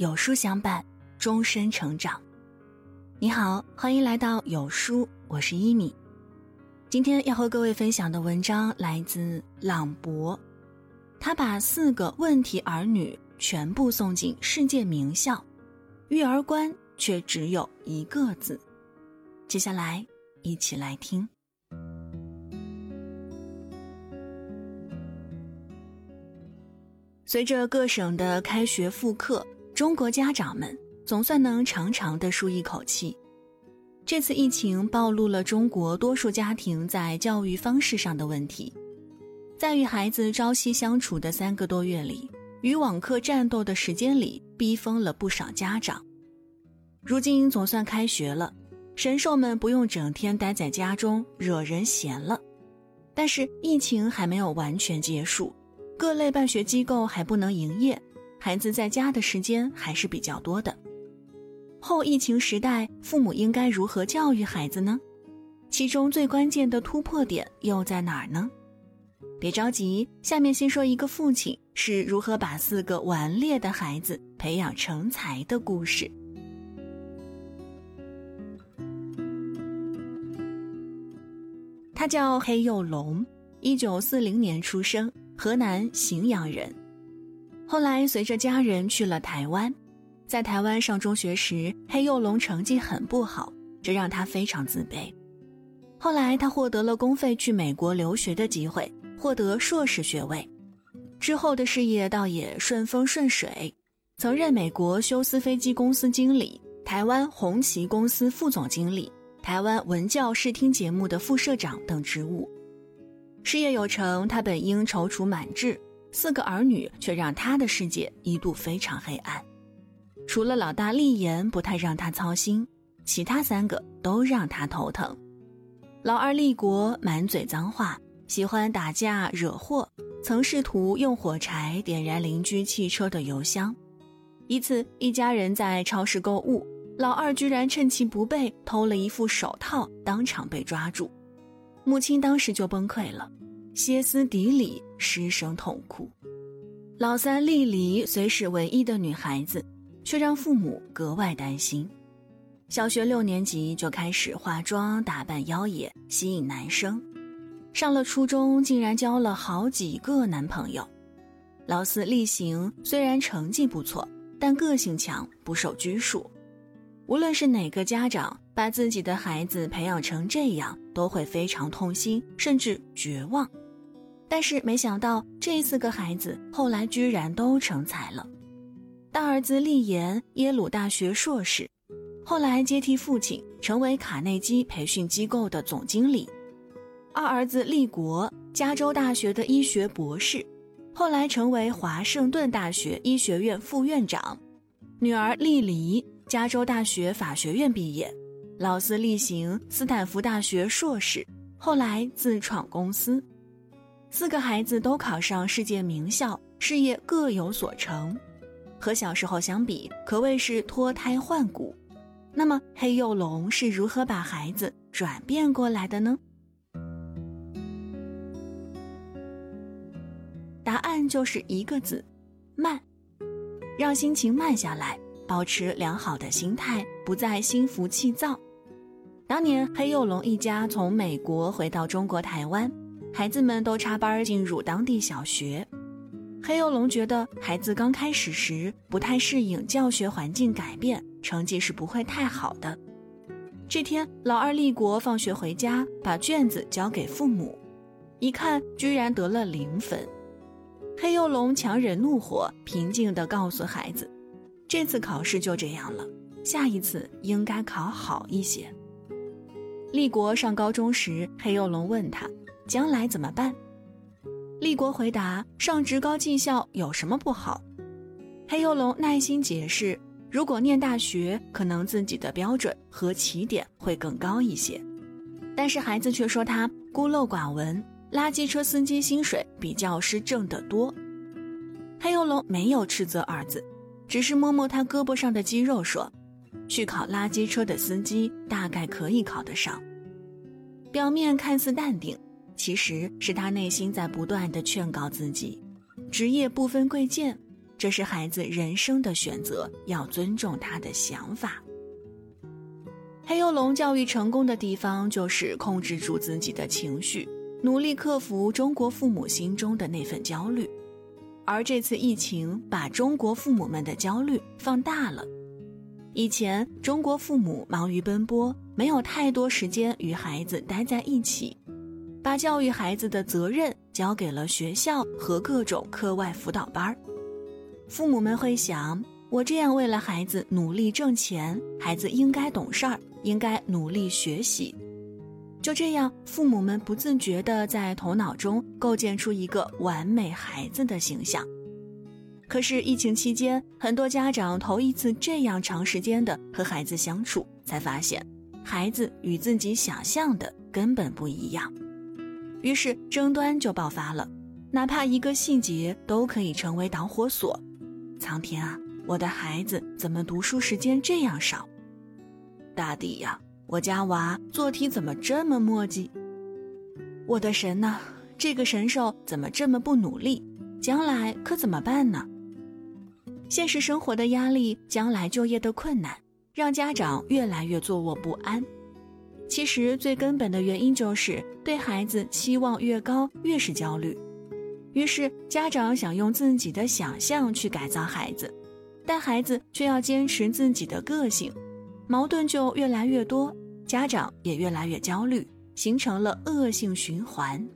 有书相伴，终身成长。你好，欢迎来到有书，我是一米。今天要和各位分享的文章来自朗博，他把四个问题儿女全部送进世界名校，育儿观却只有一个字。接下来一起来听。随着各省的开学复课，中国家长们总算能长长的舒一口气。这次疫情暴露了中国多数家庭在教育方式上的问题，在与孩子朝夕相处的三个多月里，与网课战斗的时间里，逼疯了不少家长。如今总算开学了，神兽们不用整天待在家中惹人嫌了，但是疫情还没有完全结束。各类办学机构还不能营业，孩子在家的时间还是比较多的。后疫情时代，父母应该如何教育孩子呢？其中最关键的突破点又在哪儿呢？别着急，下面先说一个父亲是如何把四个顽劣的孩子培养成才的故事。他叫黑幼龙，一九四零年出生。河南荥阳人，后来随着家人去了台湾，在台湾上中学时，黑幼龙成绩很不好，这让他非常自卑。后来他获得了公费去美国留学的机会，获得硕士学位，之后的事业倒也顺风顺水，曾任美国休斯飞机公司经理、台湾红旗公司副总经理、台湾文教视听节目的副社长等职务。事业有成，他本应踌躇满志，四个儿女却让他的世界一度非常黑暗。除了老大立言不太让他操心，其他三个都让他头疼。老二立国满嘴脏话，喜欢打架惹祸，曾试图用火柴点燃邻居汽车的油箱。一次，一家人在超市购物，老二居然趁其不备偷了一副手套，当场被抓住。母亲当时就崩溃了，歇斯底里，失声痛哭。老三丽丽虽是唯一的女孩子，却让父母格外担心。小学六年级就开始化妆打扮妖冶，吸引男生。上了初中，竟然交了好几个男朋友。老四丽行虽然成绩不错，但个性强，不受拘束。无论是哪个家长把自己的孩子培养成这样，都会非常痛心，甚至绝望。但是没想到，这四个孩子后来居然都成才了。大儿子立言，耶鲁大学硕士，后来接替父亲，成为卡内基培训机构的总经理；二儿子立国，加州大学的医学博士，后来成为华盛顿大学医学院副院长；女儿丽离。加州大学法学院毕业，老四例行斯坦福大学硕士，后来自创公司。四个孩子都考上世界名校，事业各有所成，和小时候相比，可谓是脱胎换骨。那么黑幼龙是如何把孩子转变过来的呢？答案就是一个字：慢，让心情慢下来。保持良好的心态，不再心浮气躁。当年黑幼龙一家从美国回到中国台湾，孩子们都插班进入当地小学。黑幼龙觉得孩子刚开始时不太适应教学环境改变，成绩是不会太好的。这天，老二立国放学回家，把卷子交给父母，一看居然得了零分。黑幼龙强忍怒火，平静地告诉孩子。这次考试就这样了，下一次应该考好一些。立国上高中时，黑幼龙问他将来怎么办。立国回答：上职高技校有什么不好？黑幼龙耐心解释：如果念大学，可能自己的标准和起点会更高一些。但是孩子却说他孤陋寡闻，垃圾车司机薪水比教师挣得多。黑幼龙没有斥责儿子。只是摸摸他胳膊上的肌肉，说：“去考垃圾车的司机大概可以考得上。”表面看似淡定，其实是他内心在不断的劝告自己：职业不分贵贱，这是孩子人生的选择，要尊重他的想法。黑幼龙教育成功的地方，就是控制住自己的情绪，努力克服中国父母心中的那份焦虑。而这次疫情，把中国父母们的焦虑放大了。以前，中国父母忙于奔波，没有太多时间与孩子待在一起，把教育孩子的责任交给了学校和各种课外辅导班儿。父母们会想：我这样为了孩子努力挣钱，孩子应该懂事儿。应该努力学习，就这样，父母们不自觉地在头脑中构建出一个完美孩子的形象。可是疫情期间，很多家长头一次这样长时间的和孩子相处，才发现孩子与自己想象的根本不一样。于是争端就爆发了，哪怕一个细节都可以成为导火索。苍天啊，我的孩子怎么读书时间这样少？大地呀，我家娃做题怎么这么磨叽？我的神呐，这个神兽怎么这么不努力？将来可怎么办呢？现实生活的压力，将来就业的困难，让家长越来越坐卧不安。其实最根本的原因就是对孩子期望越高，越是焦虑。于是家长想用自己的想象去改造孩子，但孩子却要坚持自己的个性。矛盾就越来越多，家长也越来越焦虑，形成了恶性循环。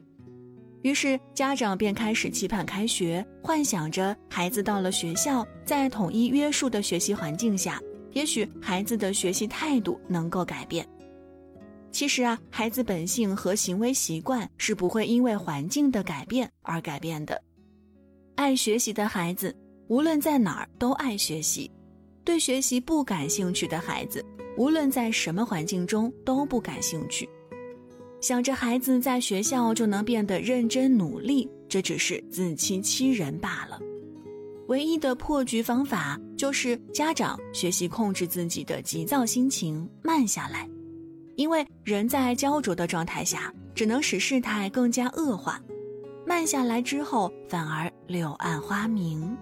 于是家长便开始期盼开学，幻想着孩子到了学校，在统一约束的学习环境下，也许孩子的学习态度能够改变。其实啊，孩子本性和行为习惯是不会因为环境的改变而改变的。爱学习的孩子，无论在哪儿都爱学习。对学习不感兴趣的孩子，无论在什么环境中都不感兴趣。想着孩子在学校就能变得认真努力，这只是自欺欺人罢了。唯一的破局方法就是家长学习控制自己的急躁心情，慢下来。因为人在焦灼的状态下，只能使事态更加恶化。慢下来之后，反而柳暗花明。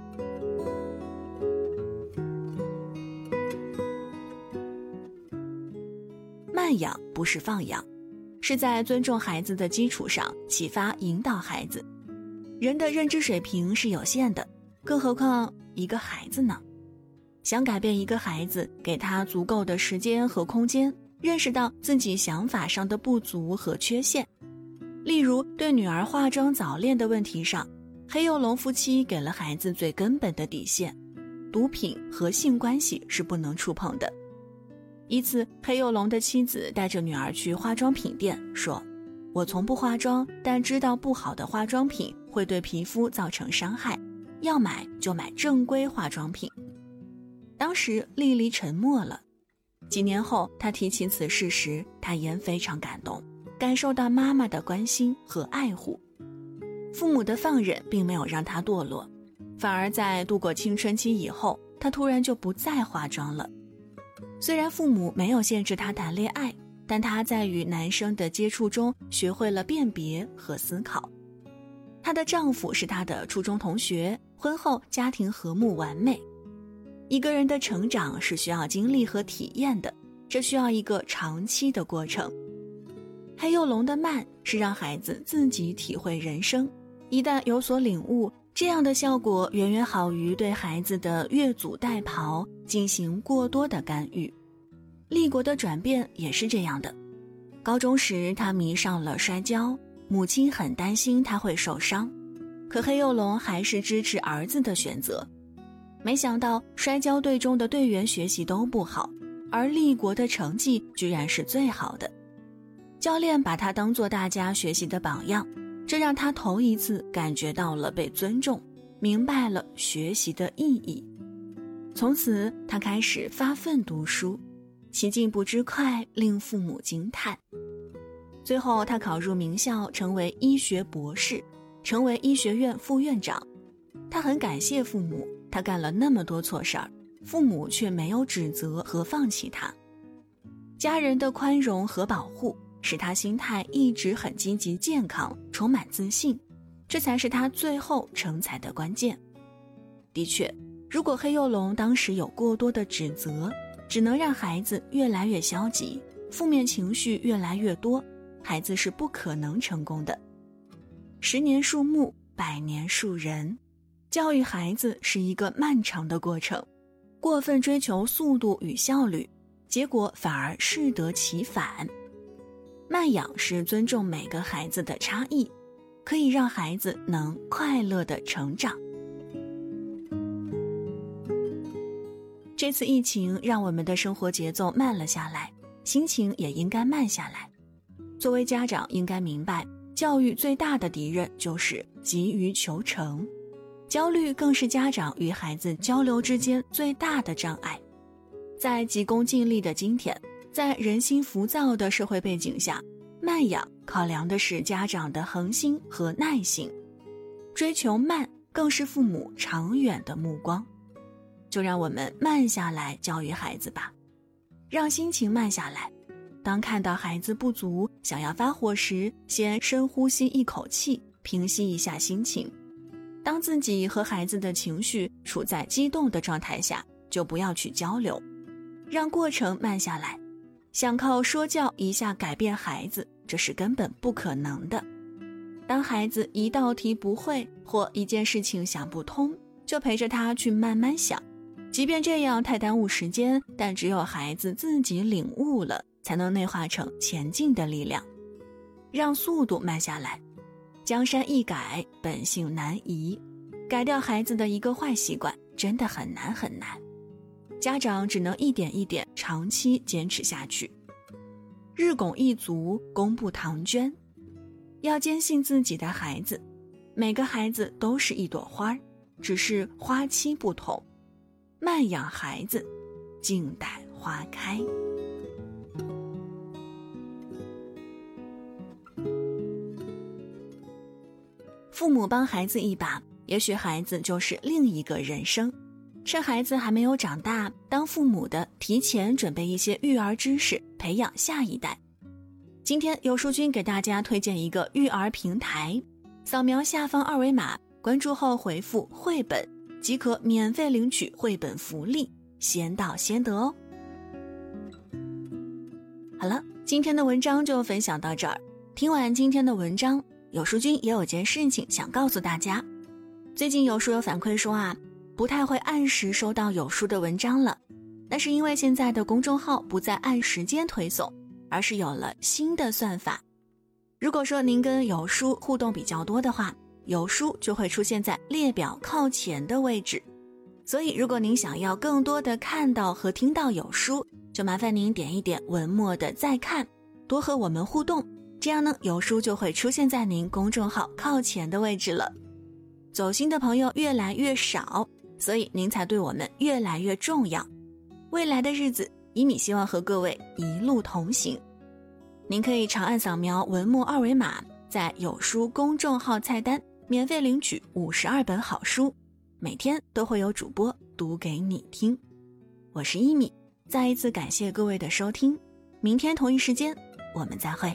慢养不是放养，是在尊重孩子的基础上启发引导孩子。人的认知水平是有限的，更何况一个孩子呢？想改变一个孩子，给他足够的时间和空间，认识到自己想法上的不足和缺陷。例如，对女儿化妆早恋的问题上，黑幼龙夫妻给了孩子最根本的底线：毒品和性关系是不能触碰的。一次，黑幼龙的妻子带着女儿去化妆品店，说：“我从不化妆，但知道不好的化妆品会对皮肤造成伤害，要买就买正规化妆品。”当时丽丽沉默了。几年后，她提起此事时，她言非常感动，感受到妈妈的关心和爱护。父母的放任并没有让她堕落，反而在度过青春期以后，她突然就不再化妆了。虽然父母没有限制她谈恋爱，但她在与男生的接触中学会了辨别和思考。她的丈夫是她的初中同学，婚后家庭和睦完美。一个人的成长是需要经历和体验的，这需要一个长期的过程。黑幼龙的慢是让孩子自己体会人生，一旦有所领悟。这样的效果远远好于对孩子的越俎代庖进行过多的干预。立国的转变也是这样的。高中时，他迷上了摔跤，母亲很担心他会受伤，可黑幼龙还是支持儿子的选择。没想到摔跤队中的队员学习都不好，而立国的成绩居然是最好的。教练把他当做大家学习的榜样。这让他头一次感觉到了被尊重，明白了学习的意义。从此，他开始发奋读书，其进步之快令父母惊叹。最后，他考入名校，成为医学博士，成为医学院副院长。他很感谢父母，他干了那么多错事儿，父母却没有指责和放弃他。家人的宽容和保护。使他心态一直很积极、健康，充满自信，这才是他最后成才的关键。的确，如果黑幼龙当时有过多的指责，只能让孩子越来越消极，负面情绪越来越多，孩子是不可能成功的。十年树木，百年树人，教育孩子是一个漫长的过程。过分追求速度与效率，结果反而适得其反。慢养是尊重每个孩子的差异，可以让孩子能快乐的成长。这次疫情让我们的生活节奏慢了下来，心情也应该慢下来。作为家长，应该明白，教育最大的敌人就是急于求成，焦虑更是家长与孩子交流之间最大的障碍。在急功近利的今天，在人心浮躁的社会背景下，慢养考量的是家长的恒心和耐心，追求慢更是父母长远的目光。就让我们慢下来教育孩子吧，让心情慢下来。当看到孩子不足想要发火时，先深呼吸一口气，平息一下心情。当自己和孩子的情绪处在激动的状态下，就不要去交流，让过程慢下来。想靠说教一下改变孩子，这是根本不可能的。当孩子一道题不会或一件事情想不通，就陪着他去慢慢想。即便这样太耽误时间，但只有孩子自己领悟了，才能内化成前进的力量。让速度慢下来，江山易改，本性难移。改掉孩子的一个坏习惯，真的很难很难。家长只能一点一点，长期坚持下去。日拱一卒，功不唐捐。要坚信自己的孩子，每个孩子都是一朵花，只是花期不同。慢养孩子，静待花开。父母帮孩子一把，也许孩子就是另一个人生。趁孩子还没有长大，当父母的提前准备一些育儿知识，培养下一代。今天有书君给大家推荐一个育儿平台，扫描下方二维码，关注后回复“绘本”。即可免费领取绘本福利，先到先得哦。好了，今天的文章就分享到这儿。听完今天的文章，有书君也有件事情想告诉大家。最近有书友反馈说啊，不太会按时收到有书的文章了，那是因为现在的公众号不再按时间推送，而是有了新的算法。如果说您跟有书互动比较多的话，有书就会出现在列表靠前的位置，所以如果您想要更多的看到和听到有书，就麻烦您点一点文末的再看，多和我们互动，这样呢有书就会出现在您公众号靠前的位置了。走心的朋友越来越少，所以您才对我们越来越重要。未来的日子，一米希望和各位一路同行。您可以长按扫描文末二维码，在有书公众号菜单。免费领取五十二本好书，每天都会有主播读给你听。我是一米，再一次感谢各位的收听，明天同一时间我们再会。